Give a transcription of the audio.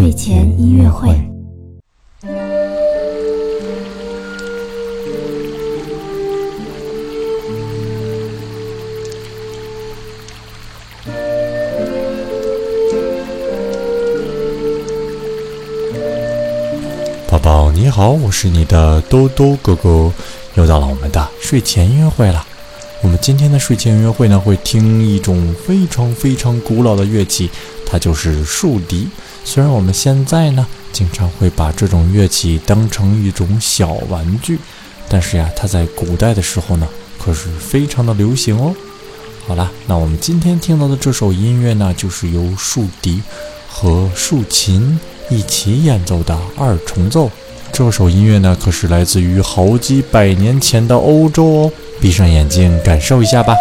睡前音乐会。宝宝你好，我是你的兜兜哥哥，又到了我们的睡前音乐会了。我们今天的睡前音乐会呢，会听一种非常非常古老的乐器，它就是竖笛。虽然我们现在呢，经常会把这种乐器当成一种小玩具，但是呀，它在古代的时候呢，可是非常的流行哦。好了，那我们今天听到的这首音乐呢，就是由竖笛和竖琴。一起演奏的二重奏，这首音乐呢，可是来自于好几百年前的欧洲哦。闭上眼睛，感受一下吧。